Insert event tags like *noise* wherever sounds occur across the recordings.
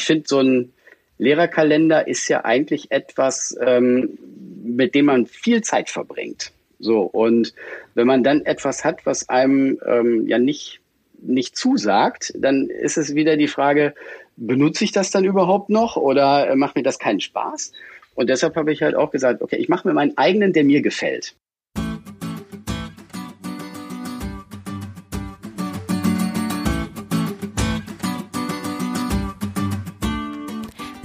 ich finde, so ein Lehrerkalender ist ja eigentlich etwas, ähm, mit dem man viel Zeit verbringt. So, und wenn man dann etwas hat, was einem ähm, ja nicht, nicht zusagt, dann ist es wieder die Frage, benutze ich das dann überhaupt noch oder äh, macht mir das keinen Spaß? Und deshalb habe ich halt auch gesagt, okay, ich mache mir meinen eigenen, der mir gefällt.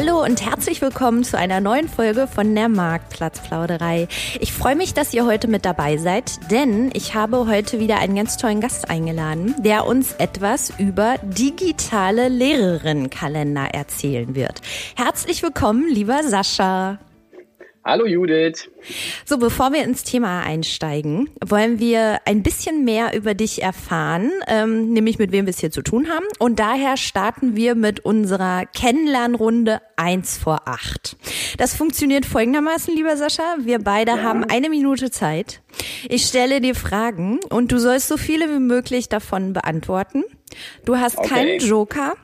Hallo und herzlich willkommen zu einer neuen Folge von der Marktplatzplauderei. Ich freue mich, dass ihr heute mit dabei seid, denn ich habe heute wieder einen ganz tollen Gast eingeladen, der uns etwas über digitale Lehrerinnenkalender erzählen wird. Herzlich willkommen, lieber Sascha. Hallo Judith. So, bevor wir ins Thema einsteigen, wollen wir ein bisschen mehr über dich erfahren, ähm, nämlich mit wem wir es hier zu tun haben. Und daher starten wir mit unserer Kennenlernrunde 1 vor 8. Das funktioniert folgendermaßen, lieber Sascha. Wir beide ja. haben eine Minute Zeit. Ich stelle dir Fragen und du sollst so viele wie möglich davon beantworten. Du hast okay. keinen Joker.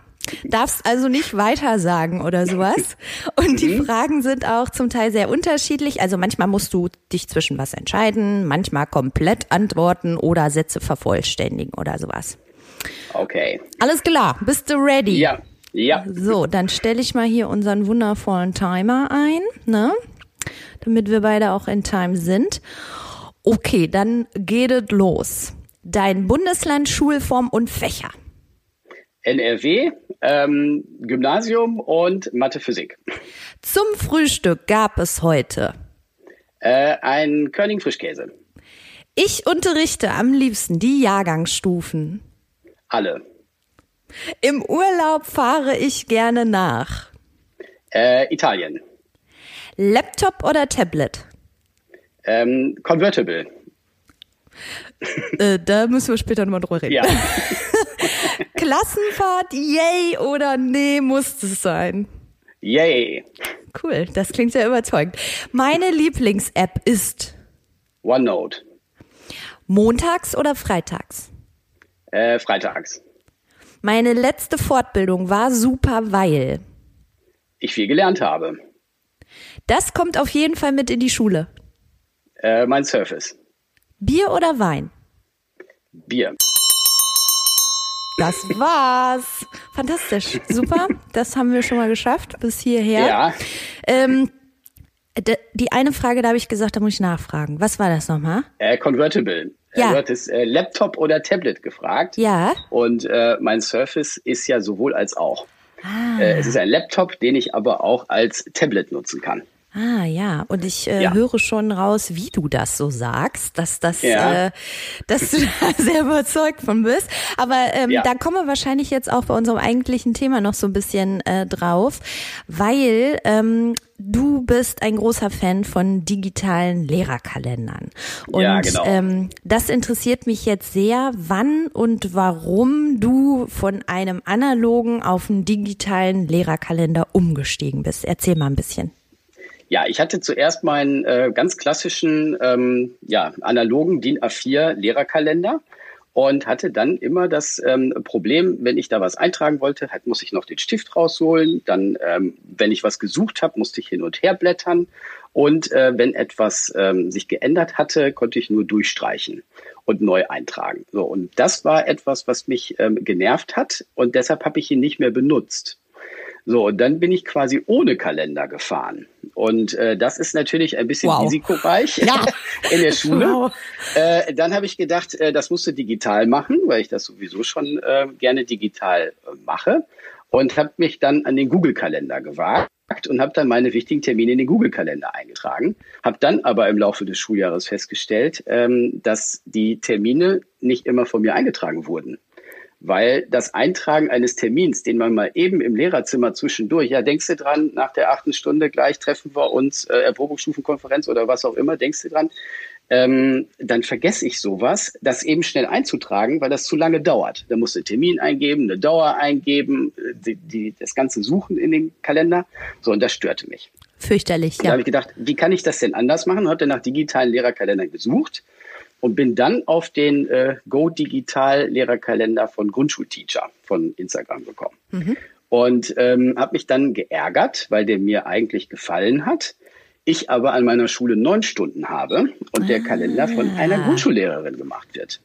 Darfst also nicht weiter sagen oder sowas. Und die mhm. Fragen sind auch zum Teil sehr unterschiedlich. Also manchmal musst du dich zwischen was entscheiden, manchmal komplett antworten oder Sätze vervollständigen oder sowas. Okay. Alles klar. Bist du ready? Ja. Ja. So, dann stelle ich mal hier unseren wundervollen Timer ein, ne? Damit wir beide auch in Time sind. Okay, dann geht es los. Dein Bundesland, Schulform und Fächer. NRW, ähm, Gymnasium und Mathe Physik. Zum Frühstück gab es heute äh, ein Körning Frischkäse. Ich unterrichte am liebsten die Jahrgangsstufen. Alle. Im Urlaub fahre ich gerne nach. Äh, Italien. Laptop oder Tablet? Ähm, convertible. Äh, da müssen wir später nochmal drüber reden. Ja. *laughs* Klassenfahrt, yay oder nee, muss es sein? Yay. Cool, das klingt sehr überzeugend. Meine Lieblings-App ist OneNote. Montags oder freitags? Äh, freitags. Meine letzte Fortbildung war super, weil ich viel gelernt habe. Das kommt auf jeden Fall mit in die Schule. Äh, mein Surface. Bier oder Wein? Bier. Das war's. Fantastisch. Super. Das haben wir schon mal geschafft bis hierher. Ja. Ähm, die eine Frage, da habe ich gesagt, da muss ich nachfragen. Was war das nochmal? Äh, Convertible. Ja. Du hattest äh, Laptop oder Tablet gefragt. Ja. Und äh, mein Surface ist ja sowohl als auch. Ah. Äh, es ist ein Laptop, den ich aber auch als Tablet nutzen kann. Ah ja, und ich äh, Ja. höre schon raus, wie du das so sagst, dass das, Ja. äh, dass du *laughs* da sehr überzeugt von bist. Aber ähm, Ja. da kommen wir wahrscheinlich jetzt auch bei unserem eigentlichen Thema noch so ein bisschen äh, drauf, weil ähm, du bist ein großer Fan von digitalen Lehrerkalendern. Und Ja, genau. ähm, das interessiert mich jetzt sehr, wann und warum du von einem analogen auf einen digitalen Lehrerkalender umgestiegen bist. Erzähl mal ein bisschen. Ja, ich hatte zuerst meinen äh, ganz klassischen, ähm, ja, analogen DIN A4 Lehrerkalender und hatte dann immer das ähm, Problem, wenn ich da was eintragen wollte, halt muss ich noch den Stift rausholen. Dann, ähm, wenn ich was gesucht habe, musste ich hin und her blättern. Und äh, wenn etwas ähm, sich geändert hatte, konnte ich nur durchstreichen und neu eintragen. So, und das war etwas, was mich ähm, genervt hat und deshalb habe ich ihn nicht mehr benutzt. So, und dann bin ich quasi ohne Kalender gefahren. Und äh, das ist natürlich ein bisschen Wow. risikoreich Ja. *laughs* in der Schule. Wow. Äh, dann habe ich gedacht, äh, das musst du digital machen, weil ich das sowieso schon äh, gerne digital äh, mache. Und habe mich dann an den Google-Kalender gewagt und habe dann meine wichtigen Termine in den Google-Kalender eingetragen. Habe dann aber im Laufe des Schuljahres festgestellt, ähm, dass die Termine nicht immer von mir eingetragen wurden weil das Eintragen eines Termins, den man mal eben im Lehrerzimmer zwischendurch, ja, denkst du dran, nach der achten Stunde gleich treffen wir uns, äh, Erprobungsstufenkonferenz oder was auch immer, denkst du dran, ähm, dann vergesse ich sowas, das eben schnell einzutragen, weil das zu lange dauert. Da musst du einen Termin eingeben, eine Dauer eingeben, die, die, das Ganze suchen in den Kalender. So, und das störte mich. Fürchterlich, ja. Da habe ich gedacht, wie kann ich das denn anders machen? Hatte nach digitalen Lehrerkalendern gesucht und bin dann auf den äh, Go Digital Lehrerkalender von Grundschulteacher von Instagram gekommen. Mhm. Und ähm, habe mich dann geärgert, weil der mir eigentlich gefallen hat. Ich aber an meiner Schule neun Stunden habe und der Kalender von einer ah. Grundschullehrerin gemacht wird.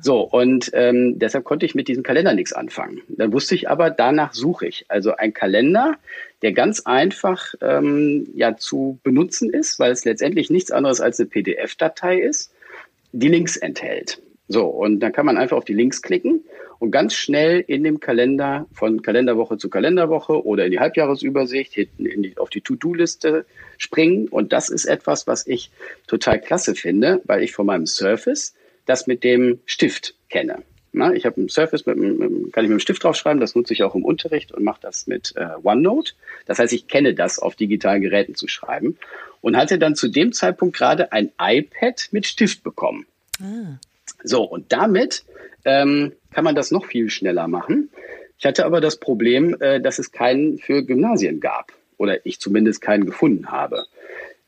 So, und ähm, deshalb konnte ich mit diesem Kalender nichts anfangen. Dann wusste ich aber, danach suche ich. Also ein Kalender, der ganz einfach ähm, ja zu benutzen ist, weil es letztendlich nichts anderes als eine PDF-Datei ist die Links enthält. So, und dann kann man einfach auf die Links klicken und ganz schnell in dem Kalender von Kalenderwoche zu Kalenderwoche oder in die Halbjahresübersicht hinten in die, auf die To-Do-Liste springen. Und das ist etwas, was ich total klasse finde, weil ich von meinem Surface das mit dem Stift kenne. Na, ich habe ein Surface, mit, mit, kann ich mit dem Stift draufschreiben, das nutze ich auch im Unterricht und mache das mit äh, OneNote. Das heißt, ich kenne das, auf digitalen Geräten zu schreiben und hatte dann zu dem Zeitpunkt gerade ein iPad mit Stift bekommen. Ah. So, und damit ähm, kann man das noch viel schneller machen. Ich hatte aber das Problem, äh, dass es keinen für Gymnasien gab oder ich zumindest keinen gefunden habe.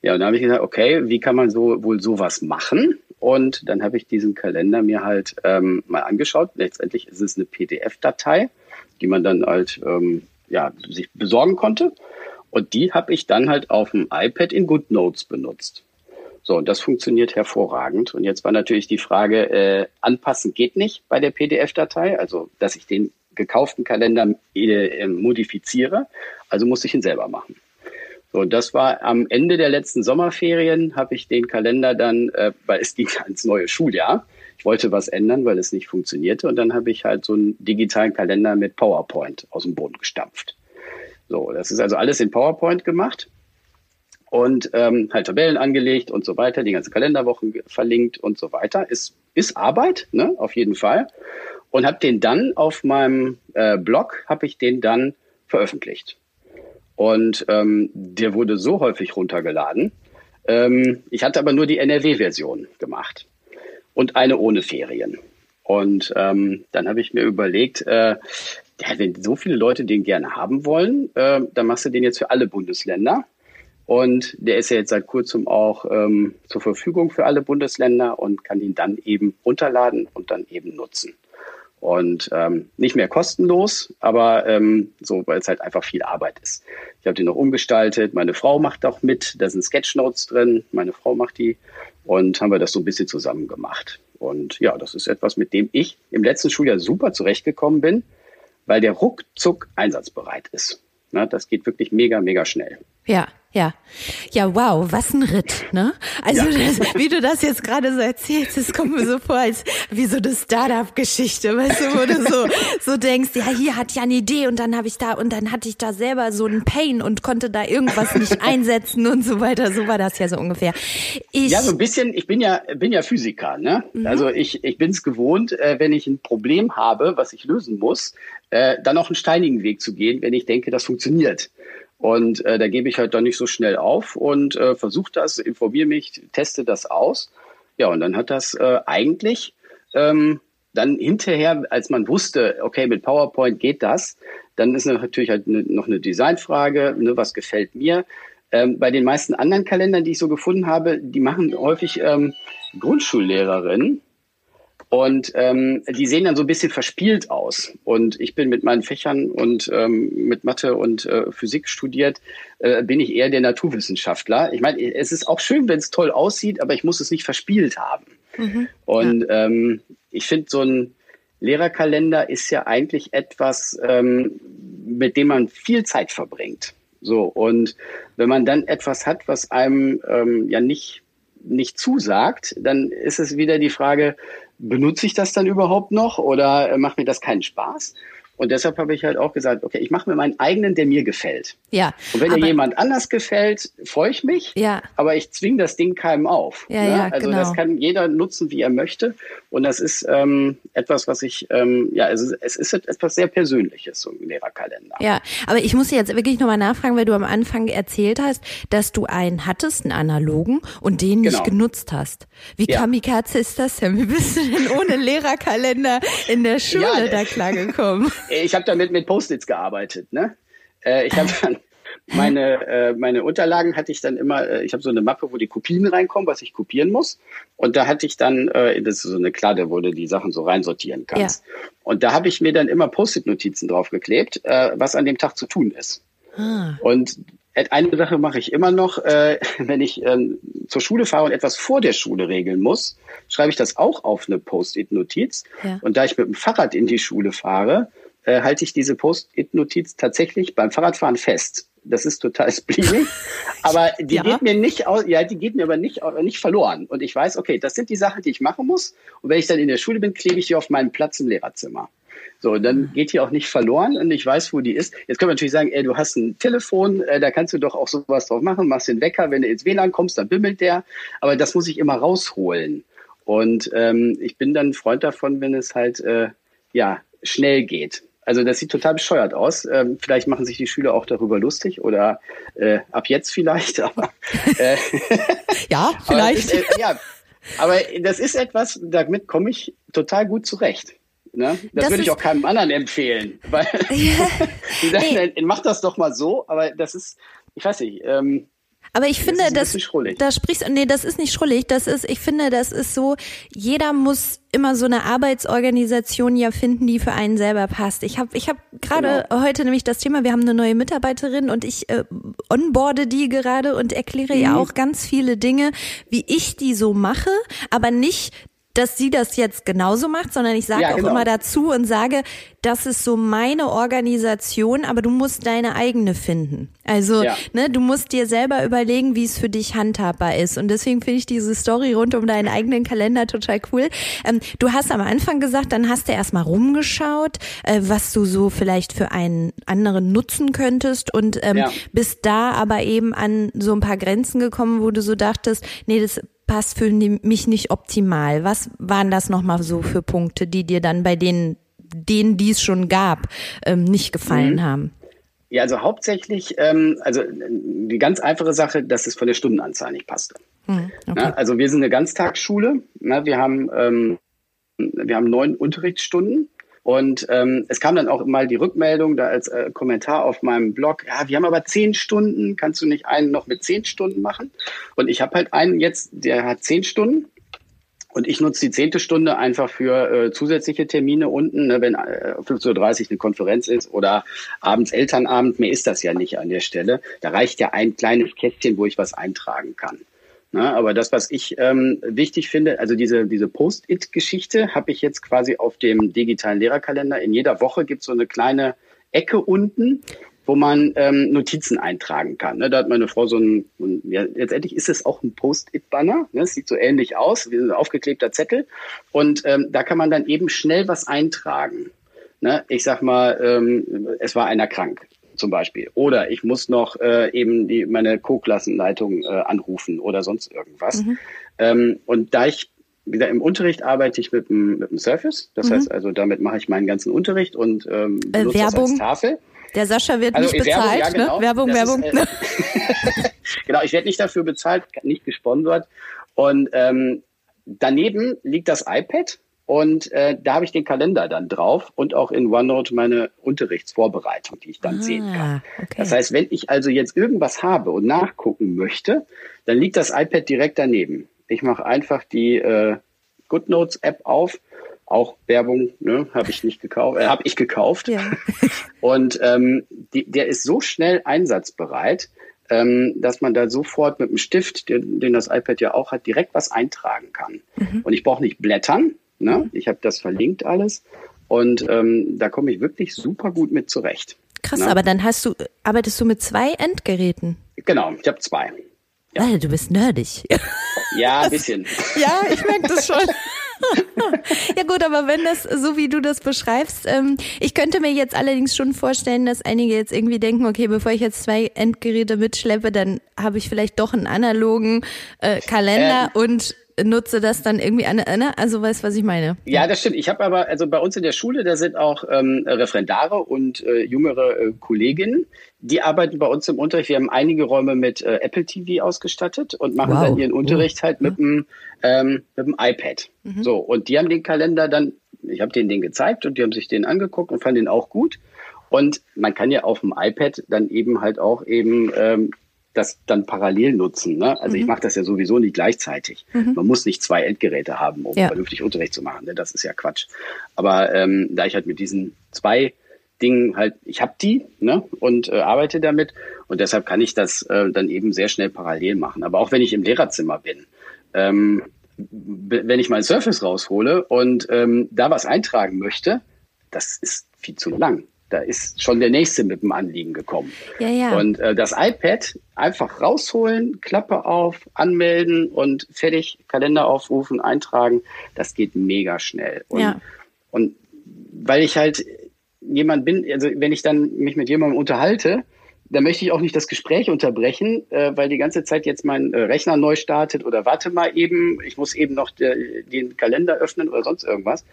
Ja, und da habe ich gesagt, okay, wie kann man so wohl sowas machen? Und dann habe ich diesen Kalender mir halt ähm, mal angeschaut. Letztendlich ist es eine PDF-Datei, die man dann halt ähm, ja, sich besorgen konnte. Und die habe ich dann halt auf dem iPad in GoodNotes benutzt. So, und das funktioniert hervorragend. Und jetzt war natürlich die Frage, äh, anpassen geht nicht bei der PDF-Datei, also dass ich den gekauften Kalender äh, modifiziere. Also muss ich ihn selber machen. So, das war am Ende der letzten Sommerferien, habe ich den Kalender dann, äh, weil es *laughs* ging ans neue Schuljahr. Ich wollte was ändern, weil es nicht funktionierte. Und dann habe ich halt so einen digitalen Kalender mit PowerPoint aus dem Boden gestampft. So, das ist also alles in PowerPoint gemacht und ähm, halt Tabellen angelegt und so weiter, die ganze Kalenderwochen verlinkt und so weiter. Ist, ist Arbeit, ne, auf jeden Fall. Und habe den dann auf meinem äh, Blog, habe ich den dann veröffentlicht. Und ähm, der wurde so häufig runtergeladen. Ähm, ich hatte aber nur die NRW-Version gemacht und eine ohne Ferien. Und ähm, dann habe ich mir überlegt, äh, ja, wenn so viele Leute den gerne haben wollen, äh, dann machst du den jetzt für alle Bundesländer. Und der ist ja jetzt seit kurzem auch ähm, zur Verfügung für alle Bundesländer und kann ihn dann eben runterladen und dann eben nutzen. Und ähm, nicht mehr kostenlos, aber ähm, so, weil es halt einfach viel Arbeit ist. Ich habe den noch umgestaltet. Meine Frau macht auch mit. Da sind Sketchnotes drin. Meine Frau macht die. Und haben wir das so ein bisschen zusammen gemacht. Und ja, das ist etwas, mit dem ich im letzten Schuljahr super zurechtgekommen bin weil der ruckzuck einsatzbereit ist. Na, das geht wirklich mega, mega schnell. Ja, ja. Ja, wow, was ein Ritt, ne? Also, ja. das, wie du das jetzt gerade so erzählst, das kommt mir so vor, als wie so eine Startup-Geschichte, weißt du, wo du so, so denkst, ja, hier hat ja eine Idee und dann habe ich da, und dann hatte ich da selber so einen Pain und konnte da irgendwas nicht *laughs* einsetzen und so weiter. So war das ja so ungefähr. Ich, ja, so ein bisschen, ich bin ja, bin ja Physiker, ne? Mhm. Also ich, ich bin es gewohnt, äh, wenn ich ein Problem habe, was ich lösen muss, äh, dann auch einen steinigen Weg zu gehen, wenn ich denke, das funktioniert. Und äh, da gebe ich halt dann nicht so schnell auf und äh, versuche das, informiere mich, teste das aus. Ja, und dann hat das äh, eigentlich ähm, dann hinterher, als man wusste, okay, mit PowerPoint geht das, dann ist natürlich halt ne, noch eine Designfrage, ne, was gefällt mir. Ähm, bei den meisten anderen Kalendern, die ich so gefunden habe, die machen häufig ähm, Grundschullehrerinnen und ähm, die sehen dann so ein bisschen verspielt aus. Und ich bin mit meinen Fächern und ähm, mit Mathe und äh, Physik studiert, äh, bin ich eher der Naturwissenschaftler. Ich meine, es ist auch schön, wenn es toll aussieht, aber ich muss es nicht verspielt haben. Mhm, und ja. ähm, ich finde, so ein Lehrerkalender ist ja eigentlich etwas, ähm, mit dem man viel Zeit verbringt. So, und wenn man dann etwas hat, was einem ähm, ja nicht, nicht zusagt, dann ist es wieder die Frage, benutze ich das dann überhaupt noch oder äh, macht mir das keinen Spaß? Und deshalb habe ich halt auch gesagt, okay, ich mache mir meinen eigenen, der mir gefällt. Ja. Und wenn dir jemand anders gefällt, freue ich mich. Ja. Aber ich zwinge das Ding keinem auf. Ja, ne? ja, also genau. das kann jeder nutzen, wie er möchte. Und das ist ähm, etwas, was ich, ähm, ja, also es ist etwas sehr Persönliches, so ein Lehrerkalender. Ja, aber ich muss jetzt wirklich nochmal nachfragen, weil du am Anfang erzählt hast, dass du einen hattest, einen analogen, und den nicht Genau. genutzt hast. Wie Ja. kamikaze ist das denn? Wie bist du denn ohne Lehrerkalender in der Schule Ja, da klargekommen? *laughs* Ich habe damit mit Post-its gearbeitet, ne? Äh, ich habe dann *laughs* meine äh, meine Unterlagen hatte ich dann immer. Äh, ich habe so eine Mappe, wo die Kopien reinkommen, was ich kopieren muss. Und da hatte ich dann äh, das ist so eine Kladde, wo du die Sachen so reinsortieren kannst. Und da habe ich mir dann immer Post-it-Notizen draufgeklebt, äh, was an dem Tag zu tun ist. Ah, Und eine Sache mache ich immer noch, äh, *laughs* wenn ich ähm, zur Schule fahre und etwas vor der Schule regeln muss, schreibe ich das auch auf eine Post-it-Notiz. Ja. Und da ich mit dem Fahrrad in die Schule fahre, äh, halte ich diese Post-it-Notiz tatsächlich beim Fahrradfahren fest. Das ist total *laughs* spleenig, aber die Ja. geht mir nicht aus, ja, die geht mir aber nicht, nicht verloren. Und ich weiß, okay, das sind die Sachen, die ich machen muss. Und wenn ich dann in der Schule bin, klebe ich die auf meinen Platz im Lehrerzimmer. So, dann geht die auch nicht verloren und ich weiß, wo die ist. Jetzt können wir natürlich sagen, ey, du hast ein Telefon, äh, da kannst du doch auch sowas drauf machen, machst den Wecker, wenn du ins WLAN kommst, dann bimmelt der. Aber das muss ich immer rausholen. Und ähm, ich bin dann ein Freund davon, wenn es halt äh, ja schnell geht. Also das sieht total bescheuert aus. Ähm, vielleicht machen sich die Schüler auch darüber lustig oder äh, ab jetzt vielleicht. *laughs* Aber, äh, *laughs* ja, aber vielleicht. das ist, äh, ja, aber das ist etwas, damit komme ich total gut zurecht. Ne? Das, Das würde ich auch keinem anderen empfehlen, weil *laughs* die sagen, Nee. mach das doch mal so. Aber das ist, ich weiß nicht. Ähm, Aber ich finde, ist das, schrullig. da sprichst, nee, das ist nicht schrullig. Das ist, ich finde, das ist so, jeder muss immer so eine Arbeitsorganisation ja finden, die für einen selber passt. Ich habe, ich habe gerade Genau. heute nämlich das Thema, wir haben eine neue Mitarbeiterin und ich äh, onboarde die gerade und erkläre Mhm. ihr auch ganz viele Dinge, wie ich die so mache, aber nicht dass sie das jetzt genauso macht, sondern ich sage Ja, auch genau. immer dazu und sage, das ist so meine Organisation, aber du musst deine eigene finden. Also, Ja. ne, du musst dir selber überlegen, wie es für dich handhabbar ist. Und deswegen finde ich diese Story rund um deinen eigenen Kalender total cool. Ähm, du hast am Anfang gesagt, dann hast du erstmal rumgeschaut, äh, was du so vielleicht für einen anderen nutzen könntest und ähm, Ja. bist da aber eben an so ein paar Grenzen gekommen, wo du so dachtest, nee, das passt für mich nicht optimal. Was waren das nochmal so für Punkte, die dir dann bei denen, denen, die es schon gab, ähm, nicht gefallen Mhm. haben? ja, also hauptsächlich, ähm, also äh, die ganz einfache Sache, dass es von der Stundenanzahl nicht passte. Hm, okay. Ne? Also wir sind eine Ganztagsschule. Ne? Wir haben ähm, wir haben neun Unterrichtsstunden. Und ähm, es kam dann auch mal die Rückmeldung da als äh, Kommentar auf meinem Blog, ja, wir haben aber zehn Stunden, kannst du nicht einen noch mit zehn Stunden machen? Und ich habe halt einen jetzt, der hat zehn Stunden und ich nutze die zehnte Stunde einfach für äh, zusätzliche Termine unten, ne, wenn äh, 15.30 Uhr eine Konferenz ist oder abends Elternabend. Mehr ist das ja nicht an der Stelle. Da reicht ja ein kleines Kästchen, wo ich was eintragen kann. Ne, aber das, was ich ähm, wichtig finde, also diese, diese Post-it-Geschichte habe ich jetzt quasi auf dem digitalen Lehrerkalender. In jeder Woche gibt es so eine kleine Ecke unten, wo man ähm, Notizen eintragen kann. Ne, da hat meine Frau so ein, ein ja, letztendlich ist es auch ein Post-it-Banner. Ne, es sieht so ähnlich aus, wie ein aufgeklebter Zettel. Und ähm, da kann man dann eben schnell was eintragen. Ne, ich sag mal, ähm, es war einer krank zum Beispiel. Oder ich muss noch äh, eben die, meine Co-Klassenleitung äh, anrufen oder sonst irgendwas. Ähm, und da ich wieder im Unterricht arbeite ich mit dem, mit dem Surface. Das heißt also, damit mache ich meinen ganzen Unterricht und ähm, Äh, benutze das Werbung? als Tafel. Der Sascha wird Also nicht Werbung, bezahlt, ja, genau. ne? Werbung, Das Werbung. Ist, äh, *laughs* genau, ich werde nicht dafür bezahlt, nicht gesponsert. Und ähm, daneben liegt das iPad und äh, da habe ich den Kalender dann drauf und auch in OneNote meine Unterrichtsvorbereitung, die ich dann sehen kann. Ah, okay. Das heißt, wenn ich also jetzt irgendwas habe und nachgucken möchte, dann liegt das iPad direkt daneben. Ich mache einfach die äh, GoodNotes App auf. Auch Werbung, ne, habe ich nicht gekauft, äh, habe ich gekauft. Ja. *laughs* Und ähm, die, der ist so schnell einsatzbereit, ähm, dass man da sofort mit dem Stift, den, den das iPad ja auch hat, direkt was eintragen kann. Und ich brauche nicht blättern. Ne? Ich habe das verlinkt alles. Und ähm, da komme ich wirklich super gut mit zurecht. Krass, Na? aber dann hast du, arbeitest du mit zwei Endgeräten. Genau, ich habe zwei. Alter, du bist nerdig. Ja, ein *laughs* bisschen. Ja, ich merke das schon. ja gut, aber wenn das so wie du das beschreibst, ähm, ich könnte mir jetzt allerdings schon vorstellen, dass einige jetzt irgendwie denken, okay, bevor ich jetzt zwei Endgeräte mitschleppe, dann habe ich vielleicht doch einen analogen äh, Kalender ähm. und nutze das dann irgendwie an, ne? also weißt was ich meine? Ja, das stimmt. Ich habe aber, also bei uns in der Schule, da sind auch ähm, Referendare und äh, jüngere äh, Kolleginnen, die arbeiten bei uns im Unterricht. Wir haben einige Räume mit äh, Apple TV ausgestattet und machen wow. dann ihren Unterricht halt mit dem ähm, mit dem iPad. Mhm. So und die haben den Kalender dann, ich habe denen den gezeigt und die haben sich den angeguckt und fanden den auch gut. Und man kann ja auf dem iPad dann eben halt auch eben ähm, das dann parallel nutzen. Ne? Also mhm. ich mache das ja sowieso nicht gleichzeitig. Mhm. Man muss nicht zwei Endgeräte haben, um ja. vernünftig Unterricht zu machen. Ne? Das ist ja Quatsch. Aber ähm, da ich halt mit diesen zwei Dingen halt, ich habe die ne? und äh, arbeite damit und deshalb kann ich das äh, dann eben sehr schnell parallel machen. Aber auch wenn ich im Lehrerzimmer bin, ähm, wenn ich mein Surface raushole und ähm, da was eintragen möchte, das ist viel zu lang da ist schon der nächste mit dem Anliegen gekommen. Ja, ja. Und äh, das iPad einfach rausholen, Klappe auf, anmelden und fertig, Kalender aufrufen, eintragen, das geht mega schnell. Und, ja. und weil ich halt jemand bin, also wenn ich dann mich mit jemandem unterhalte, dann möchte ich auch nicht das Gespräch unterbrechen, äh, weil die ganze Zeit jetzt mein äh, Rechner neu startet oder warte mal eben, ich muss eben noch de, den Kalender öffnen oder sonst irgendwas,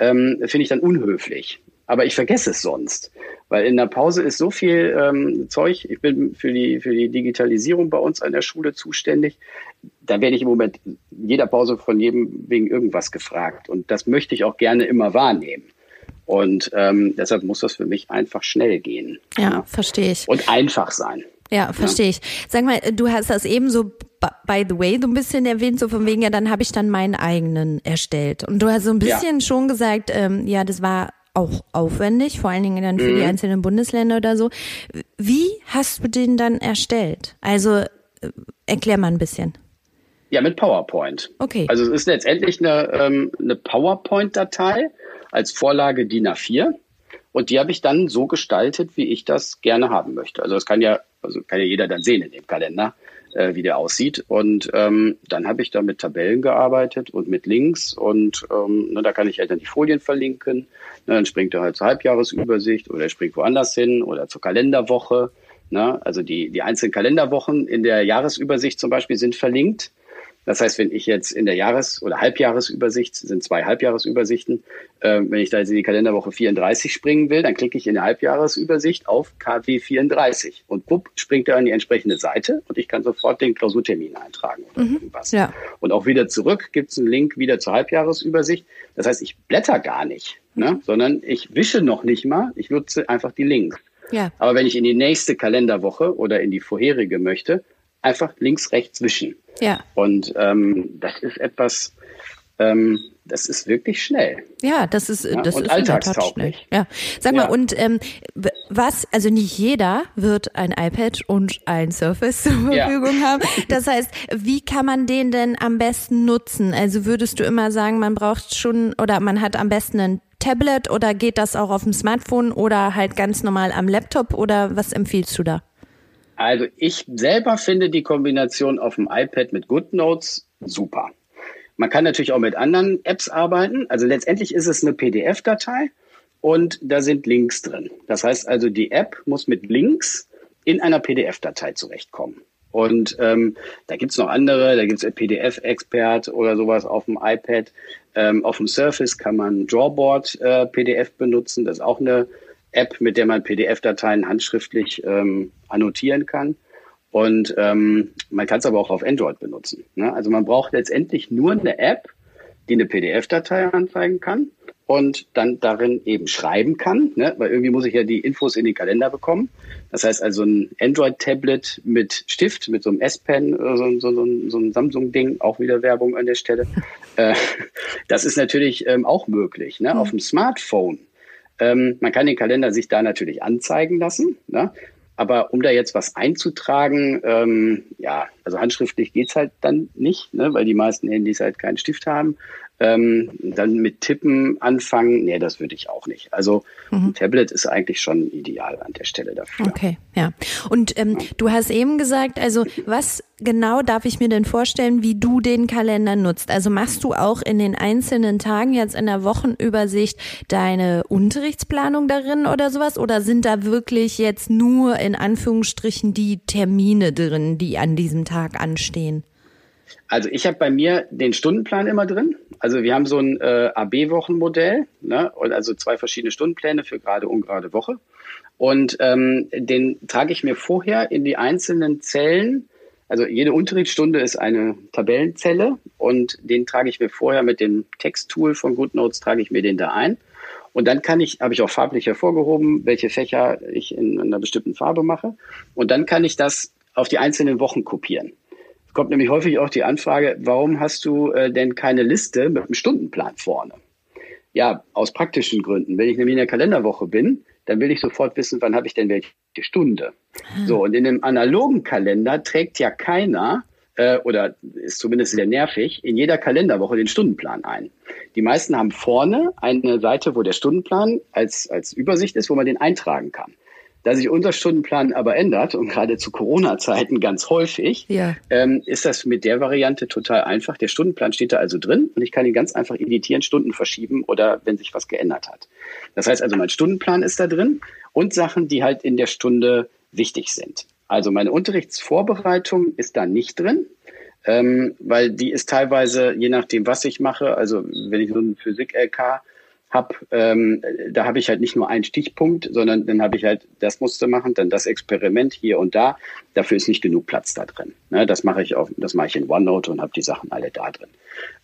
ähm, finde ich dann unhöflich aber ich vergesse es sonst. Weil in der Pause ist so viel ähm, Zeug. Ich bin für die, für die Digitalisierung bei uns an der Schule zuständig. Da werde ich im Moment jeder Pause von jedem wegen irgendwas gefragt. Und das möchte ich auch gerne immer wahrnehmen. Und ähm, deshalb muss das für mich einfach schnell gehen. Ja, ja. verstehe ich. Und einfach sein. Ja, verstehe ja. ich. Sag mal, du hast das eben so by the way so ein bisschen erwähnt, so von wegen, ja, dann habe ich dann meinen eigenen erstellt. Und du hast so ein bisschen ja. schon gesagt, ähm, ja, das war auch aufwendig, vor allen Dingen dann für mhm. die einzelnen Bundesländer oder so. Wie hast du den dann erstellt? Also äh, erklär mal ein bisschen. Ja, mit PowerPoint. Okay. Also es ist letztendlich eine, ähm, eine PowerPoint-Datei als Vorlage DIN A4 und die habe ich dann so gestaltet, wie ich das gerne haben möchte. Also das kann ja, also kann ja jeder dann sehen in dem Kalender äh, wie der aussieht. Und ähm, dann habe ich da mit Tabellen gearbeitet und mit Links und ähm, ne, da kann ich halt dann die Folien verlinken. Ne, dann springt er halt zur Halbjahresübersicht oder er springt woanders hin oder zur Kalenderwoche. Ne? Also die, die einzelnen Kalenderwochen in der Jahresübersicht zum Beispiel sind verlinkt. Das heißt, wenn ich jetzt in der Jahres- oder Halbjahresübersicht, sind zwei Halbjahresübersichten, äh, wenn ich da jetzt in die Kalenderwoche 34 springen will, dann klicke ich in der Halbjahresübersicht auf KW 34 und bupp, springt er an die entsprechende Seite und ich kann sofort den Klausurtermin eintragen oder mhm, irgendwas. Ja. Und auch wieder zurück gibt es einen Link wieder zur Halbjahresübersicht. Das heißt, ich blätter gar nicht, ne, mhm. sondern ich wische noch nicht mal, ich nutze einfach die Links. Ja. Aber wenn ich in die nächste Kalenderwoche oder in die vorherige möchte, einfach links, rechts wischen. Ja. Und ähm, das ist etwas, ähm, das ist wirklich schnell. Ja, das ist ja, das und ist alltagstauglich. Ja, sag mal und ähm, was? Also nicht jeder wird ein iPad und ein Surface zur Verfügung ja. haben. Das *laughs* heißt, wie kann man den denn am besten nutzen? Also würdest du immer sagen, man braucht schon oder man hat am besten ein Tablet oder geht das auch auf dem Smartphone oder halt ganz normal am Laptop oder was empfiehlst du da? Also ich selber finde die Kombination auf dem iPad mit GoodNotes super. Man kann natürlich auch mit anderen Apps arbeiten. Also letztendlich ist es eine PDF-Datei und da sind Links drin. Das heißt also, die App muss mit Links in einer PDF-Datei zurechtkommen. Und ähm, da gibt's noch andere, da gibt's PDF-Expert oder sowas auf dem iPad. Ähm, auf dem Surface kann man Drawboard äh, PDF benutzen. Das ist auch eine App, mit der man PDF-Dateien handschriftlich ähm, annotieren kann. Und ähm, man kann es aber auch auf Android benutzen. Ne? Also man braucht letztendlich nur eine App, die eine PDF-Datei anzeigen kann und dann darin eben schreiben kann, ne? weil irgendwie muss ich ja die Infos in den Kalender bekommen. Das heißt also ein Android-Tablet mit Stift, mit so einem S-Pen, äh, so, so, so, so ein Samsung-Ding, auch wieder Werbung an der Stelle. äh, *laughs* das ist natürlich ähm, auch möglich. Ne? Mhm. Auf dem Smartphone ähm, man kann den Kalender sich da natürlich anzeigen lassen. Ne? Aber um da jetzt was einzutragen, ähm, ja, also handschriftlich geht's halt dann nicht, ne, weil die meisten Handys halt keinen Stift haben. Ähm, dann mit Tippen anfangen, nee, das würde ich auch nicht. Also mhm. ein Tablet ist eigentlich schon ideal an der Stelle dafür. Okay, ja. Und ähm, du hast eben gesagt, also was genau darf ich mir denn vorstellen, wie du den Kalender nutzt? Also machst du auch in den einzelnen Tagen jetzt in der Wochenübersicht deine Unterrichtsplanung darin oder sowas? Oder sind da wirklich jetzt nur in Anführungsstrichen die Termine drin, die an diesem Tag anstehen? Also ich habe bei mir den Stundenplan immer drin. Also wir haben so ein äh, AB-Wochenmodell, ne? also zwei verschiedene Stundenpläne für gerade ungerade Woche. Und ähm, den trage ich mir vorher in die einzelnen Zellen. Also jede Unterrichtsstunde ist eine Tabellenzelle und den trage ich mir vorher mit dem Texttool von GoodNotes, trage ich mir den da ein. Und dann kann ich, habe ich auch farblich hervorgehoben, welche Fächer ich in einer bestimmten Farbe mache. Und dann kann ich das auf die einzelnen Wochen kopieren kommt nämlich häufig auch die Anfrage, warum hast du äh, denn keine Liste mit einem Stundenplan vorne? Ja, aus praktischen Gründen. Wenn ich nämlich in der Kalenderwoche bin, dann will ich sofort wissen, wann habe ich denn welche Stunde. Ah. So, und in einem analogen Kalender trägt ja keiner, äh, oder ist zumindest sehr nervig, in jeder Kalenderwoche den Stundenplan ein. Die meisten haben vorne eine Seite, wo der Stundenplan als, als Übersicht ist, wo man den eintragen kann. Da sich unser Stundenplan aber ändert und gerade zu Corona-Zeiten ganz häufig, ja. ähm, ist das mit der Variante total einfach. Der Stundenplan steht da also drin und ich kann ihn ganz einfach editieren, Stunden verschieben oder wenn sich was geändert hat. Das heißt also, mein Stundenplan ist da drin und Sachen, die halt in der Stunde wichtig sind. Also meine Unterrichtsvorbereitung ist da nicht drin, ähm, weil die ist teilweise, je nachdem, was ich mache, also wenn ich so einen Physik-LK habe, ähm, da habe ich halt nicht nur einen Stichpunkt, sondern dann habe ich halt, das musste machen, dann das Experiment hier und da. Dafür ist nicht genug Platz da drin. Ne, das mache ich auch, das mache ich in OneNote und habe die Sachen alle da drin.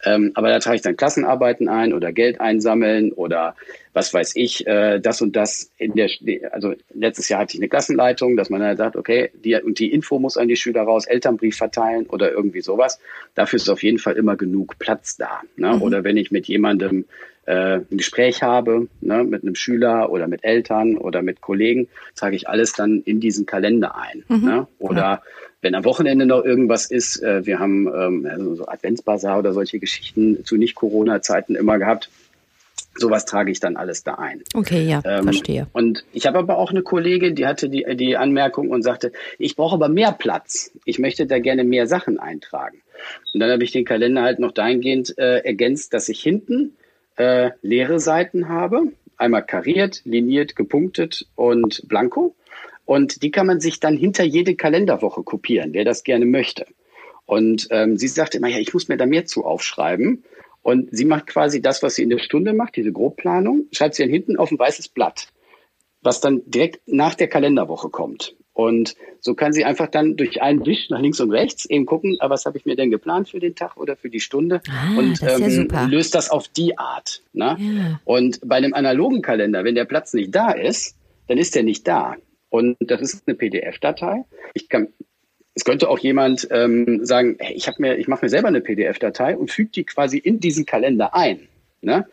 Ähm, aber da trage ich dann Klassenarbeiten ein oder Geld einsammeln oder was weiß ich, äh, das und das in der, also letztes Jahr hatte ich eine Klassenleitung, dass man dann sagt, okay, die und die Info muss an die Schüler raus, Elternbrief verteilen oder irgendwie sowas. Dafür ist auf jeden Fall immer genug Platz da. Ne? Mhm. Oder wenn ich mit jemandem äh, ein Gespräch habe, ne, mit einem Schüler oder mit Eltern oder mit Kollegen, trage ich alles dann in diesen Kalender ein. Mhm. Ne? Oder ja. wenn am Wochenende noch irgendwas ist, äh, wir haben ähm, also so Adventsbasar oder solche Geschichten zu Nicht-Corona-Zeiten immer gehabt. Sowas trage ich dann alles da ein. Okay, ja, ähm, verstehe. Und ich habe aber auch eine Kollegin, die hatte die, die Anmerkung und sagte, ich brauche aber mehr Platz. Ich möchte da gerne mehr Sachen eintragen. Und dann habe ich den Kalender halt noch dahingehend äh, ergänzt, dass ich hinten äh, leere Seiten habe. Einmal kariert, liniert, gepunktet und blanko. Und die kann man sich dann hinter jede Kalenderwoche kopieren, wer das gerne möchte. Und ähm, sie sagte immer, ja, ich muss mir da mehr zu aufschreiben. Und sie macht quasi das, was sie in der Stunde macht, diese Grobplanung, schreibt sie dann hinten auf ein weißes Blatt, was dann direkt nach der Kalenderwoche kommt. Und so kann sie einfach dann durch einen Wisch nach links und rechts eben gucken, ah, was habe ich mir denn geplant für den Tag oder für die Stunde ah, und ähm, ja löst das auf die Art. Ne? Ja. Und bei einem analogen Kalender, wenn der Platz nicht da ist, dann ist der nicht da. Und das ist eine PDF-Datei. Ich kann, es könnte auch jemand ähm, sagen, hey, ich habe mir, ich mache mir selber eine PDF-Datei und füge die quasi in diesen Kalender ein. Ne?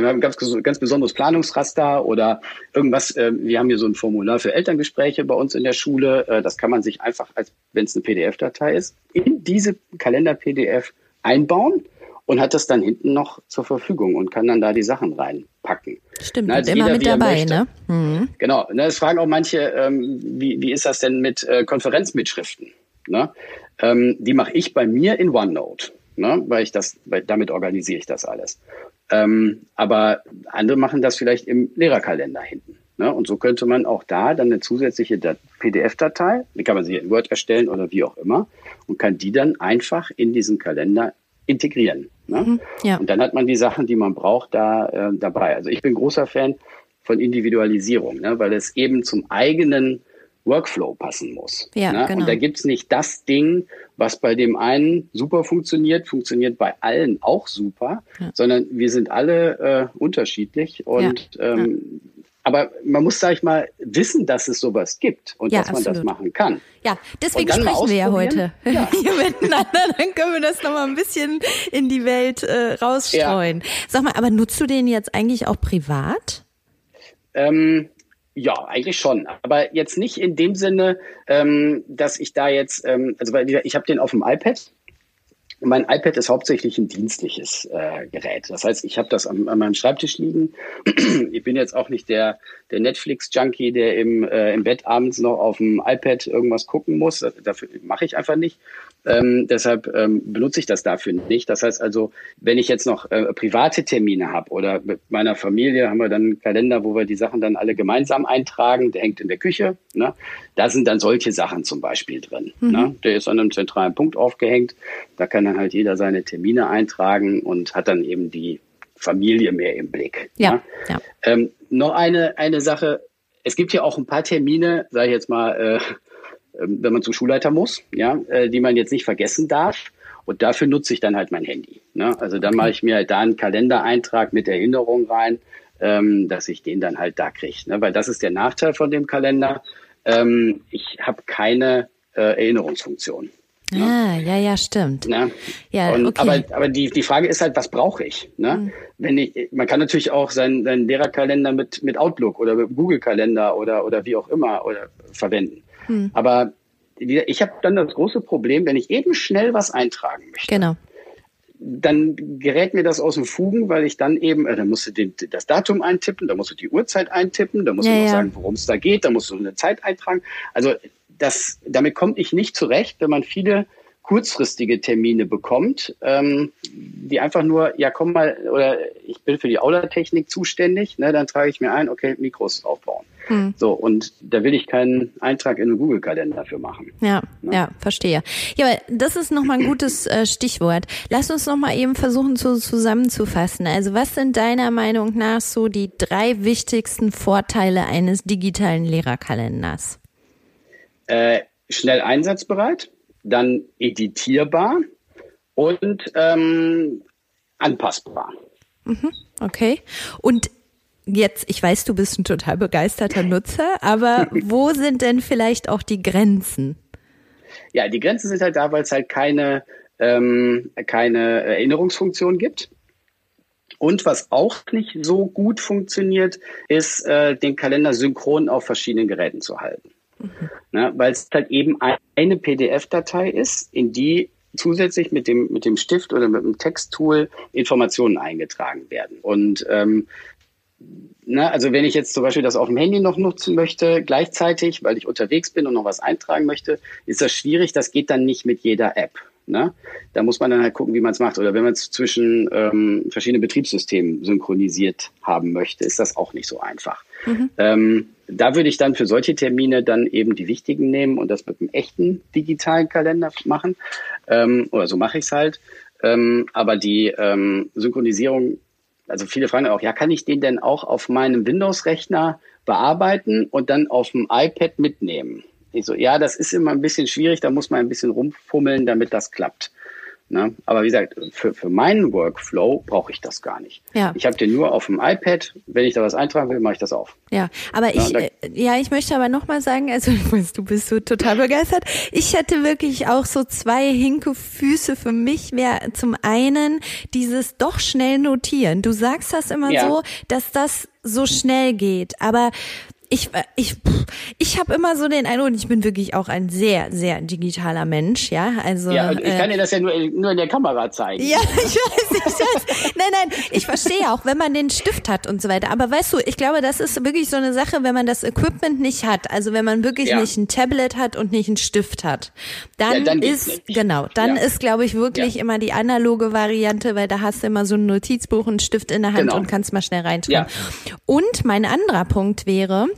Wir haben ein ganz, ganz besonderes Planungsraster oder irgendwas. Äh, wir haben hier so ein Formular für Elterngespräche bei uns in der Schule. Äh, das kann man sich einfach, als wenn es eine PDF-Datei ist, in diese Kalender-PDF einbauen und hat das dann hinten noch zur Verfügung und kann dann da die Sachen reinpacken. Stimmt, Na, also immer mit dabei, ne? Mhm. Genau. Ne, es fragen auch manche, ähm, wie, wie ist das denn mit äh, Konferenzmitschriften? Ne? Ähm, die mache ich bei mir in OneNote, ne? weil ich das, weil damit organisiere ich das alles. Ähm, aber andere machen das vielleicht im Lehrerkalender hinten. Ne? Und so könnte man auch da dann eine zusätzliche PDF-Datei, die kann man sich in Word erstellen oder wie auch immer, und kann die dann einfach in diesen Kalender integrieren. Ne? Mhm, ja. Und dann hat man die Sachen, die man braucht, da äh, dabei. Also ich bin großer Fan von Individualisierung, ne? weil es eben zum eigenen Workflow passen muss. Ja, ne? genau. Und da gibt's nicht das Ding, was bei dem einen super funktioniert, funktioniert bei allen auch super, ja. sondern wir sind alle äh, unterschiedlich und ja, ähm, aber man muss, sag ich mal, wissen, dass es sowas gibt und ja, dass man absolut. das machen kann. Ja, deswegen sprechen wir ja heute *laughs* ja. hier miteinander. Dann können wir das nochmal ein bisschen in die Welt äh, rausstreuen. Ja. Sag mal, aber nutzt du den jetzt eigentlich auch privat? Ähm, ja, eigentlich schon. Aber jetzt nicht in dem Sinne, ähm, dass ich da jetzt, ähm, also weil ich habe den auf dem iPad mein iPad ist hauptsächlich ein dienstliches äh, Gerät. Das heißt, ich habe das an, an, meinem Schreibtisch liegen. *clears throat* ich bin jetzt auch nicht der, der Netflix-Junkie, der im, äh, im Bett abends noch auf dem iPad irgendwas gucken muss. Dafür mache ich einfach nicht. Ähm, deshalb ähm, benutze ich das dafür nicht. Das heißt also, wenn ich jetzt noch äh, private Termine habe oder mit meiner Familie haben wir dann einen Kalender, wo wir die Sachen dann alle gemeinsam eintragen. Der hängt in der Küche. Ne? Da sind dann solche Sachen zum Beispiel drin. Mhm. Ne? Der ist an einem zentralen Punkt aufgehängt. Da kann dann halt jeder seine Termine eintragen und hat dann eben die Familie mehr im Blick. Ja. Ne? ja. Ähm, noch eine, eine Sache. Es gibt ja auch ein paar Termine, sage ich jetzt mal, äh, wenn man zum Schulleiter muss, ja, äh, die man jetzt nicht vergessen darf. Und dafür nutze ich dann halt mein Handy. Ne? Also dann mache ich mir halt da einen Kalendereintrag mit Erinnerung rein, ähm, dass ich den dann halt da kriege. Ne? Weil das ist der Nachteil von dem Kalender. Ähm, ich habe keine äh, Erinnerungsfunktion. Ne? Ah, ja, ja, stimmt. Ne? Ja, Und, okay. Aber, aber die, die Frage ist halt, was brauche ich? Ne? Mhm. Wenn ich, man kann natürlich auch seinen, seinen Lehrerkalender mit, mit Outlook oder mit Google Kalender oder, oder wie auch immer oder verwenden. Hm. Aber ich habe dann das große Problem, wenn ich eben schnell was eintragen möchte. Genau. Dann gerät mir das aus dem Fugen, weil ich dann eben, äh, da musst du den, das Datum eintippen, da musst du die Uhrzeit eintippen, da musst ja, du noch ja. sagen, worum es da geht, da musst du eine Zeit eintragen. Also das, damit komme ich nicht zurecht, wenn man viele kurzfristige Termine bekommt, ähm, die einfach nur, ja komm mal, oder ich bin für die Aula-Technik zuständig, ne, dann trage ich mir ein, okay, Mikros aufbauen. Hm. So, und da will ich keinen Eintrag in den Google-Kalender dafür machen. Ja, ne? ja, verstehe. Ja, aber das ist nochmal ein gutes äh, Stichwort. Lass uns nochmal eben versuchen zu, zusammenzufassen. Also was sind deiner Meinung nach so die drei wichtigsten Vorteile eines digitalen Lehrerkalenders? Äh, schnell einsatzbereit dann editierbar und ähm, anpassbar. Mhm, okay. Und jetzt, ich weiß, du bist ein total begeisterter Nutzer, aber *laughs* wo sind denn vielleicht auch die Grenzen? Ja, die Grenzen sind halt da, weil es halt keine, ähm, keine Erinnerungsfunktion gibt. Und was auch nicht so gut funktioniert, ist, äh, den Kalender synchron auf verschiedenen Geräten zu halten. Mhm. Ne, Weil es halt eben eine PDF-Datei ist, in die zusätzlich mit dem, mit dem Stift oder mit dem Texttool Informationen eingetragen werden. Und ähm, na, also wenn ich jetzt zum Beispiel das auf dem Handy noch nutzen möchte, gleichzeitig, weil ich unterwegs bin und noch was eintragen möchte, ist das schwierig. Das geht dann nicht mit jeder App. Ne? Da muss man dann halt gucken, wie man es macht. Oder wenn man es zwischen ähm, verschiedenen Betriebssystemen synchronisiert haben möchte, ist das auch nicht so einfach. Mhm. Ähm, da würde ich dann für solche Termine dann eben die wichtigen nehmen und das mit einem echten digitalen Kalender machen. Ähm, oder so mache ich es halt. Ähm, aber die ähm, Synchronisierung, also viele fragen auch, ja, kann ich den denn auch auf meinem Windows-Rechner bearbeiten und dann auf dem iPad mitnehmen? Ich so, ja, das ist immer ein bisschen schwierig, da muss man ein bisschen rumfummeln, damit das klappt. Ne? Aber wie gesagt, für, für meinen Workflow brauche ich das gar nicht. Ja. Ich habe den nur auf dem iPad. Wenn ich da was eintragen will, mache ich das auf. Ja, aber ich, ja, äh, ja, ich möchte aber nochmal sagen, also *laughs* du bist so total begeistert. Ich hätte wirklich auch so zwei Hinkefüße für mich. Wäre zum einen dieses doch schnell notieren. Du sagst das immer ja. so, dass das so schnell geht. Aber ich, ich, ich habe immer so den Eindruck, ich bin wirklich auch ein sehr, sehr digitaler Mensch, ja. Also ja, ich kann äh, dir das ja nur, nur in der Kamera zeigen. Ja, *laughs* ich weiß, ich weiß. Nein, nein, ich verstehe auch, wenn man den Stift hat und so weiter. Aber weißt du, ich glaube, das ist wirklich so eine Sache, wenn man das Equipment nicht hat, also wenn man wirklich ja. nicht ein Tablet hat und nicht einen Stift hat, dann, ja, dann ist genau, dann ja. ist, glaube ich, wirklich immer die analoge Variante, weil da hast du immer so ein Notizbuch, einen Stift in der Hand genau. und kannst mal schnell reinschreiben. Und mein anderer Punkt wäre,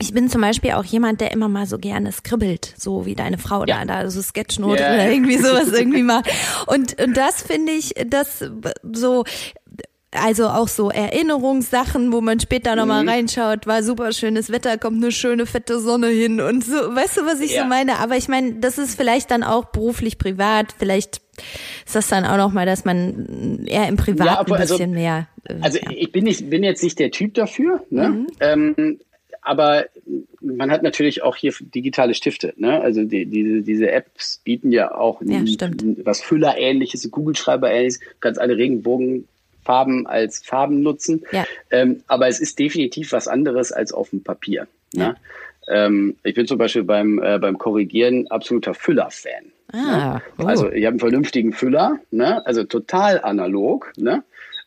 ich bin zum Beispiel auch jemand, der immer mal so gerne skribbelt, so wie deine Frau ja. da, da so Sketchnote yeah. oder irgendwie sowas *laughs* irgendwie macht. Und, und das finde ich, das so, also auch so Erinnerungssachen, wo man später nochmal mhm. reinschaut, war super schönes Wetter, kommt eine schöne fette Sonne hin und so, weißt du, was ich ja. so meine? Aber ich meine, das ist vielleicht dann auch beruflich, privat, vielleicht ist das dann auch nochmal, dass man eher im Privaten ja, ein also bisschen also, mehr. Äh, also ja. ich bin nicht, bin jetzt nicht der Typ dafür, ne? Mhm. Ähm, aber man hat natürlich auch hier digitale Stifte. Ne? Also die, die, diese Apps bieten ja auch ja, was Füller-ähnliches, Kugelschreiber-ähnliches. Du kannst alle Regenbogenfarben als Farben nutzen. Ja. Ähm, aber es ist definitiv was anderes als auf dem Papier. Ne? Ja. Ähm, ich bin zum Beispiel beim, äh, beim Korrigieren absoluter Füller-Fan. Ah, oh. Also ich habe einen vernünftigen Füller, ne? also total analog. Ne?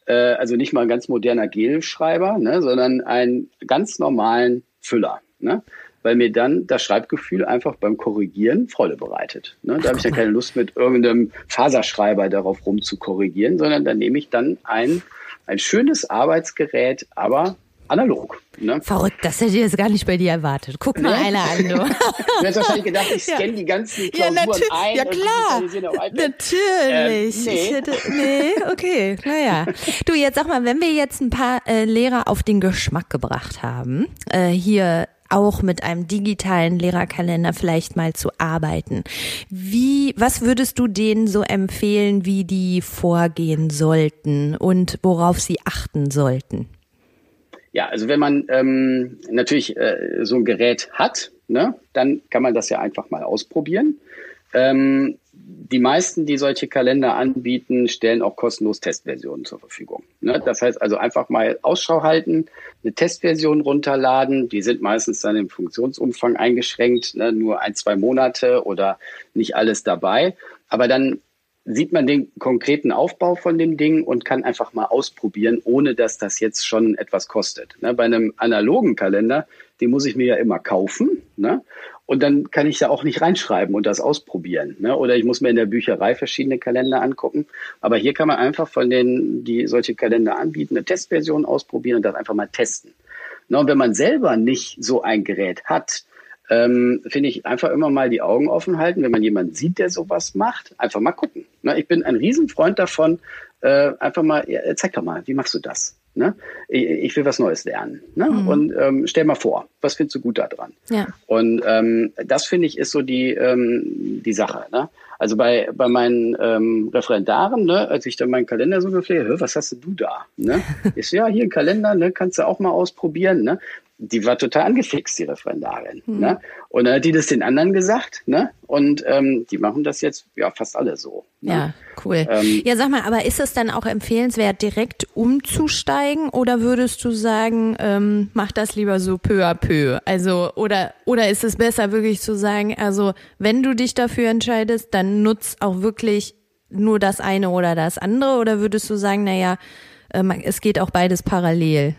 Äh, also nicht mal ein ganz moderner Gelschreiber, ne? sondern einen ganz normalen Füller. Ne? weil mir dann das Schreibgefühl einfach beim Korrigieren Freude bereitet. Ne? Da habe ich ja keine Lust mit irgendeinem Faserschreiber darauf rum zu korrigieren, sondern dann nehme ich dann ein, ein schönes Arbeitsgerät, aber analog. Ne? Verrückt, das hätte ich jetzt gar nicht bei dir erwartet. Guck mal ne? einer an, du. *laughs* du hast wahrscheinlich gedacht, ich *laughs* scanne ja. die ganzen Klausuren ja, ein. Ja, klar. Natürlich. Ähm, nee. Hätte, nee, okay, naja. *laughs* Du, jetzt sag mal, wenn wir jetzt ein paar äh, Lehrer auf den Geschmack gebracht haben, äh, hier auch mit einem digitalen Lehrerkalender vielleicht mal zu arbeiten. Wie, was würdest du denen so empfehlen, wie die vorgehen sollten und worauf sie achten sollten? Ja, also wenn man ähm, natürlich äh, so ein Gerät hat, ne, dann kann man das ja einfach mal ausprobieren. Ähm, die meisten, die solche Kalender anbieten, stellen auch kostenlos Testversionen zur Verfügung. Ne? Das heißt also einfach mal Ausschau halten, eine Testversion runterladen. Die sind meistens dann im Funktionsumfang eingeschränkt, ne? nur ein, zwei Monate oder nicht alles dabei. Aber dann sieht man den konkreten Aufbau von dem Ding und kann einfach mal ausprobieren, ohne dass das jetzt schon etwas kostet. Ne? Bei einem analogen Kalender, den muss ich mir ja immer kaufen. Ne? Und dann kann ich da auch nicht reinschreiben und das ausprobieren. Ne? Oder ich muss mir in der Bücherei verschiedene Kalender angucken. Aber hier kann man einfach von denen, die solche Kalender anbieten, eine Testversion ausprobieren und das einfach mal testen. Ne? Und wenn man selber nicht so ein Gerät hat, ähm, finde ich einfach immer mal die Augen offen halten, wenn man jemanden sieht, der sowas macht, einfach mal gucken. Ne? Ich bin ein Riesenfreund davon, äh, einfach mal, ja, zeig doch mal, wie machst du das? Ne? Ich, ich will was Neues lernen. Ne? Mhm. Und ähm, stell mal vor, was findest du gut daran? Ja. Und ähm, das finde ich ist so die, ähm, die Sache. Ne? Also bei, bei meinen ähm, Referendaren, ne, als ich dann meinen Kalender so gepflegt, was hast du da? Ne? *laughs* Ist ja hier ein Kalender, ne, kannst du auch mal ausprobieren. Ne? Die war total angefixt, die Referendarin. Mhm. Ne? Und dann hat die das den anderen gesagt, ne? Und ähm, die machen das jetzt ja fast alle so. Ne? Ja, cool. Ähm, ja, sag mal, aber ist es dann auch empfehlenswert, direkt umzusteigen oder würdest du sagen, ähm, mach das lieber so peu à peu? Also, oder, oder ist es besser wirklich zu sagen, also wenn du dich dafür entscheidest, dann nutz auch wirklich nur das eine oder das andere? Oder würdest du sagen, naja, äh, es geht auch beides parallel?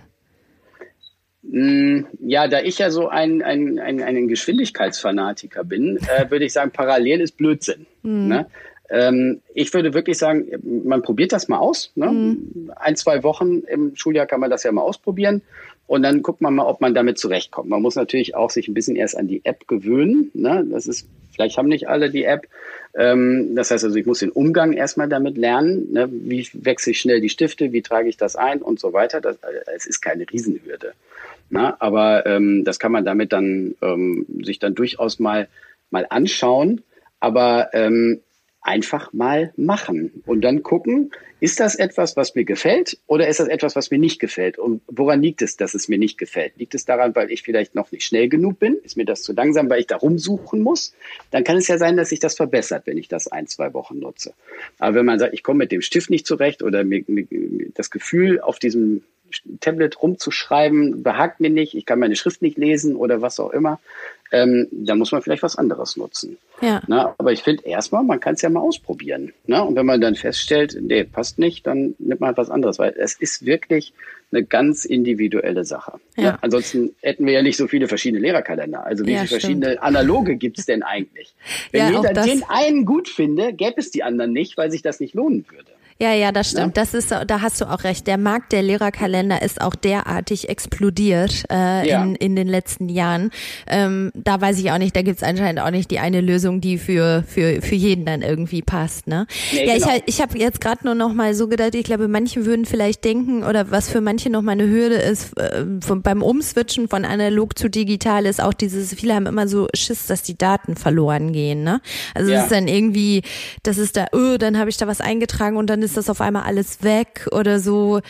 Mm, ja, da ich ja so ein, ein, ein, ein Geschwindigkeitsfanatiker bin, äh, würde ich sagen, parallel ist Blödsinn. Mhm. Ne? Ähm, ich würde wirklich sagen, man probiert das mal aus. Ne? Mhm. Ein, zwei Wochen im Schuljahr kann man das ja mal ausprobieren. Und dann guckt man mal, ob man damit zurechtkommt. Man muss natürlich auch sich ein bisschen erst an die App gewöhnen. Ne? Das ist, vielleicht haben nicht alle die App. Ähm, das heißt also, ich muss den Umgang erstmal damit lernen. Ne? Wie wechsle ich schnell die Stifte? Wie trage ich das ein? Und so weiter. Das, äh, es ist keine Riesenhürde. Na, aber ähm, das kann man damit dann ähm, sich dann durchaus mal mal anschauen, aber ähm, einfach mal machen und dann gucken, ist das etwas, was mir gefällt oder ist das etwas, was mir nicht gefällt? Und woran liegt es, dass es mir nicht gefällt? Liegt es daran, weil ich vielleicht noch nicht schnell genug bin? Ist mir das zu langsam, weil ich da rumsuchen muss? Dann kann es ja sein, dass sich das verbessert, wenn ich das ein, zwei Wochen nutze. Aber wenn man sagt, ich komme mit dem Stift nicht zurecht oder mir, mir das Gefühl auf diesem Tablet rumzuschreiben, behagt mir nicht, ich kann meine Schrift nicht lesen oder was auch immer, ähm, da muss man vielleicht was anderes nutzen. Ja. Na, aber ich finde erstmal, man kann es ja mal ausprobieren. Ne? Und wenn man dann feststellt, nee, passt nicht, dann nimmt man halt was anderes, weil es ist wirklich eine ganz individuelle Sache. Ja. Ne? Ansonsten hätten wir ja nicht so viele verschiedene Lehrerkalender. Also wie ja, viele stimmt. verschiedene Analoge gibt es denn eigentlich? *laughs* Wenn ja, jeder den einen gut finde, gäbe es die anderen nicht, weil sich das nicht lohnen würde. Ja, ja, das stimmt. Ja. Das ist, da hast du auch recht. Der Markt der Lehrerkalender ist auch derartig explodiert äh, ja. in, in den letzten Jahren. Ähm, da weiß ich auch nicht, da gibt's anscheinend auch nicht die eine Lösung, die für, für, für jeden dann irgendwie passt. Ne? Nee, ja, genau. ich, ich habe jetzt gerade nur noch mal so gedacht, ich glaube, manche würden vielleicht denken, oder was für manche noch mal eine Hürde ist, äh, von, beim Umswitchen von analog zu digital ist auch dieses, viele haben immer so Schiss, dass die Daten verloren gehen. Ne? Also es ist dann irgendwie, das ist da, oh, dann habe ich da was eingetragen und dann ist das auf einmal alles weg oder so.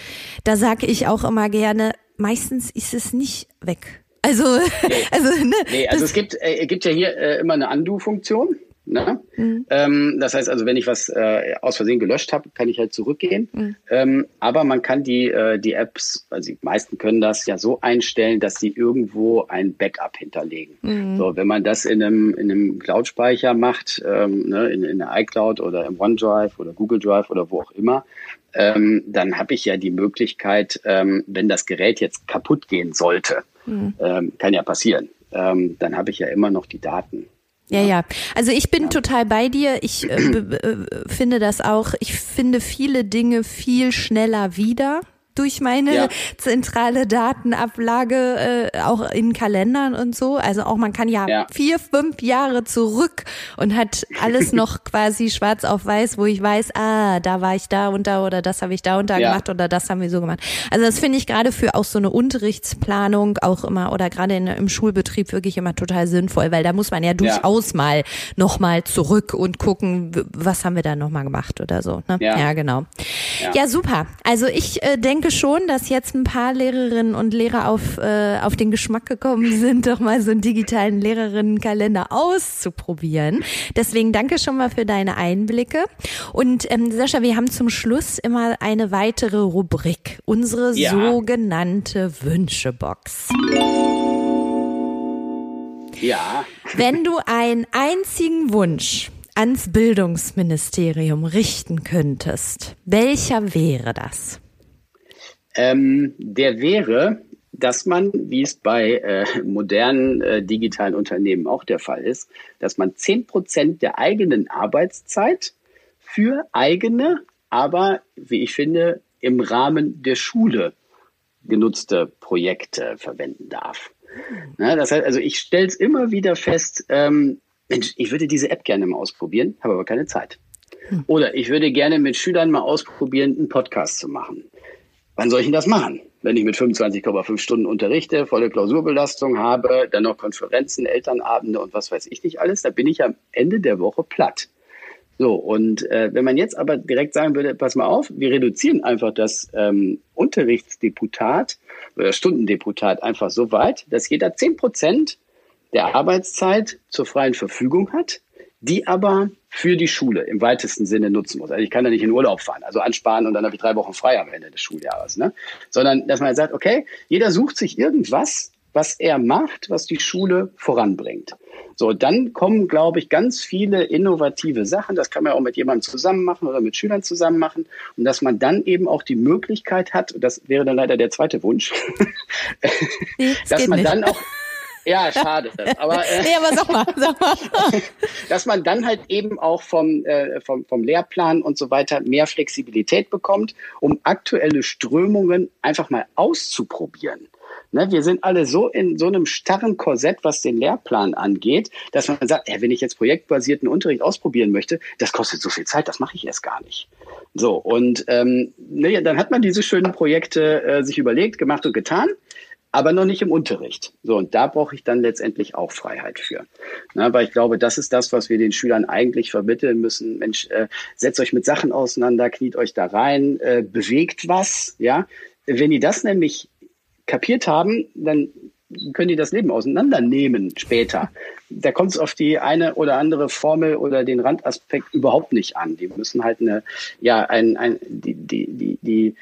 Da sage ich auch immer gerne, meistens ist es nicht weg. Also, nee. *laughs* also, ne, nee, also es gibt, äh, gibt ja hier äh, immer eine Undo-Funktion. Ne? Mhm. Ähm, das heißt also, wenn ich was äh, aus Versehen gelöscht habe, kann ich halt zurückgehen. Mhm. Ähm, aber man kann die, äh, die Apps, also die meisten können das ja so einstellen, dass sie irgendwo ein Backup hinterlegen. Mhm. So, wenn man das in einem, in einem Cloud-Speicher macht, ähm, ne, in, in der iCloud oder im OneDrive oder Google Drive oder wo auch immer, ähm, dann habe ich ja die Möglichkeit, ähm, wenn das Gerät jetzt kaputt gehen sollte, mhm. ähm, kann ja passieren, dann habe ich ja immer noch die Daten. Ja, ja. Also ich bin ja. total bei dir. Ich äh, äh, finde das auch. Ich finde viele Dinge viel schneller wieder durch meine ja. zentrale Datenablage äh, auch in Kalendern und so. Also auch man kann ja, ja, vier, fünf Jahre zurück und hat alles *laughs* noch quasi schwarz auf weiß, wo ich weiß, ah, da war ich da und da oder das habe ich da und da ja. gemacht oder das haben wir so gemacht. Also das finde ich gerade für auch so eine Unterrichtsplanung auch immer oder gerade im Schulbetrieb wirklich immer total sinnvoll, weil da muss man ja durchaus mal nochmal zurück und gucken, was haben wir da nochmal gemacht oder so. Ne? Ja. genau. Ja. super. Also ich äh, denke, denke schon, dass jetzt ein paar Lehrerinnen und Lehrer auf, äh, auf den Geschmack gekommen *laughs* sind, doch mal so einen digitalen Lehrerinnenkalender auszuprobieren. Deswegen danke schon mal für deine Einblicke. Und ähm, Sascha, wir haben zum Schluss immer eine weitere Rubrik, unsere ja. sogenannte Wünschebox. Ja. Wenn du einen einzigen Wunsch ans Bildungsministerium richten könntest, welcher wäre das? Ähm, der wäre, dass man, wie es bei äh, modernen äh, digitalen Unternehmen auch der Fall ist, dass man zehn Prozent der eigenen Arbeitszeit für eigene, aber wie ich finde, im Rahmen der Schule genutzte Projekte verwenden darf. Ja, das heißt, also ich stelle es immer wieder fest, ähm, Mensch, ich würde diese App gerne mal ausprobieren, habe aber keine Zeit. Hm. Oder ich würde gerne mit Schülern mal ausprobieren, einen Podcast zu machen. Wann soll ich denn das machen? Wenn ich mit 25,5 Stunden unterrichte, volle Klausurbelastung habe, dann noch Konferenzen, Elternabende und was weiß ich nicht alles, da bin ich am Ende der Woche platt. So, und äh, wenn man jetzt aber direkt sagen würde, pass mal auf, wir reduzieren einfach das ähm, Unterrichtsdeputat oder Stundendeputat einfach so weit, dass jeder zehn Prozent der Arbeitszeit zur freien Verfügung hat, die aber für die Schule im weitesten Sinne nutzen muss. Also ich kann da nicht in Urlaub fahren, also ansparen und dann habe ich drei Wochen frei am Ende des Schuljahres. Ne? Sondern dass man sagt, okay, jeder sucht sich irgendwas, was er macht, was die Schule voranbringt. So, dann kommen, glaube ich, ganz viele innovative Sachen. Das kann man auch mit jemandem zusammen machen oder mit Schülern zusammen machen. Und dass man dann eben auch die Möglichkeit hat, und das wäre dann leider der zweite Wunsch, *laughs* dass man nicht. dann auch ja, schade. Aber, äh, nee, aber sag mal, sag mal. *laughs* dass man dann halt eben auch vom, äh, vom, vom Lehrplan und so weiter mehr Flexibilität bekommt, um aktuelle Strömungen einfach mal auszuprobieren. Ne, wir sind alle so in so einem starren Korsett, was den Lehrplan angeht, dass man sagt, ey, wenn ich jetzt projektbasierten Unterricht ausprobieren möchte, das kostet so viel Zeit, das mache ich erst gar nicht. So, und ähm, ne, dann hat man diese schönen Projekte äh, sich überlegt, gemacht und getan aber noch nicht im Unterricht. So, und da brauche ich dann letztendlich auch Freiheit für. Na, weil ich glaube, das ist das, was wir den Schülern eigentlich vermitteln müssen. Mensch, äh, setzt euch mit Sachen auseinander, kniet euch da rein, äh, bewegt was, ja. Wenn die das nämlich kapiert haben, dann können die das Leben auseinandernehmen später. Da kommt es auf die eine oder andere Formel oder den Randaspekt überhaupt nicht an. Die müssen halt eine, ja, ein, ein, die, die, die, die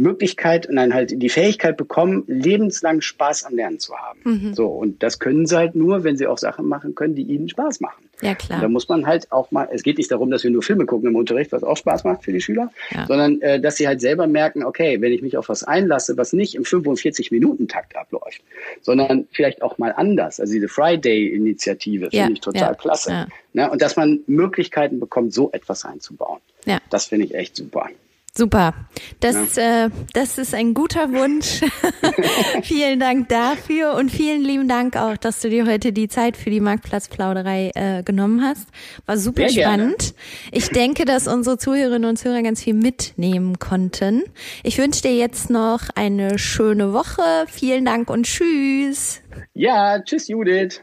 Möglichkeit und dann halt die Fähigkeit bekommen, lebenslang Spaß am Lernen zu haben. Mhm. So, und das können sie halt nur, wenn sie auch Sachen machen können, die ihnen Spaß machen. Ja, klar. Und da muss man halt auch mal, es geht nicht darum, dass wir nur Filme gucken im Unterricht, was auch Spaß macht für die Schüler, ja. sondern äh, dass sie halt selber merken, okay, wenn ich mich auf was einlasse, was nicht im 45-Minuten-Takt abläuft, sondern vielleicht auch mal anders. Also diese Friday-Initiative ja. finde ich total ja. klasse. Ja. Ne? Und dass man Möglichkeiten bekommt, so etwas einzubauen. Ja. Das finde ich echt super. Super. Das, ja. äh, das ist ein guter Wunsch. *laughs* vielen Dank dafür und vielen lieben Dank auch, dass du dir heute die Zeit für die Marktplatzplauderei äh, genommen hast. War super Sehr spannend. Gerne. Ich denke, dass unsere Zuhörerinnen und Zuhörer ganz viel mitnehmen konnten. Ich wünsche dir jetzt noch eine schöne Woche. Vielen Dank und tschüss. Ja, tschüss Judith.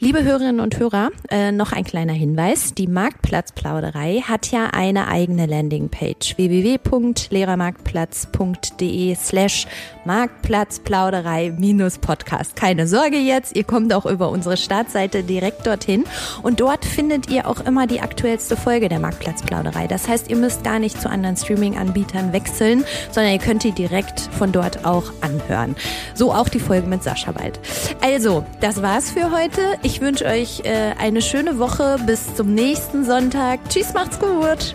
Liebe Hörerinnen und Hörer, äh, noch ein kleiner Hinweis. Die Marktplatzplauderei hat ja eine eigene Landingpage www.lehrermarktplatz.de slash Marktplatzplauderei minus Podcast. Keine Sorge jetzt, ihr kommt auch über unsere Startseite direkt dorthin und dort findet ihr auch immer die aktuellste Folge der Marktplatzplauderei. Das heißt, ihr müsst gar nicht zu anderen Streaming-Anbietern wechseln, sondern ihr könnt die direkt von dort auch anhören. So auch die Folge mit Sascha bald. Also, das war's für heute. Ich wünsche euch äh, eine schöne Woche. Bis zum nächsten Sonntag. Tschüss, macht's gut.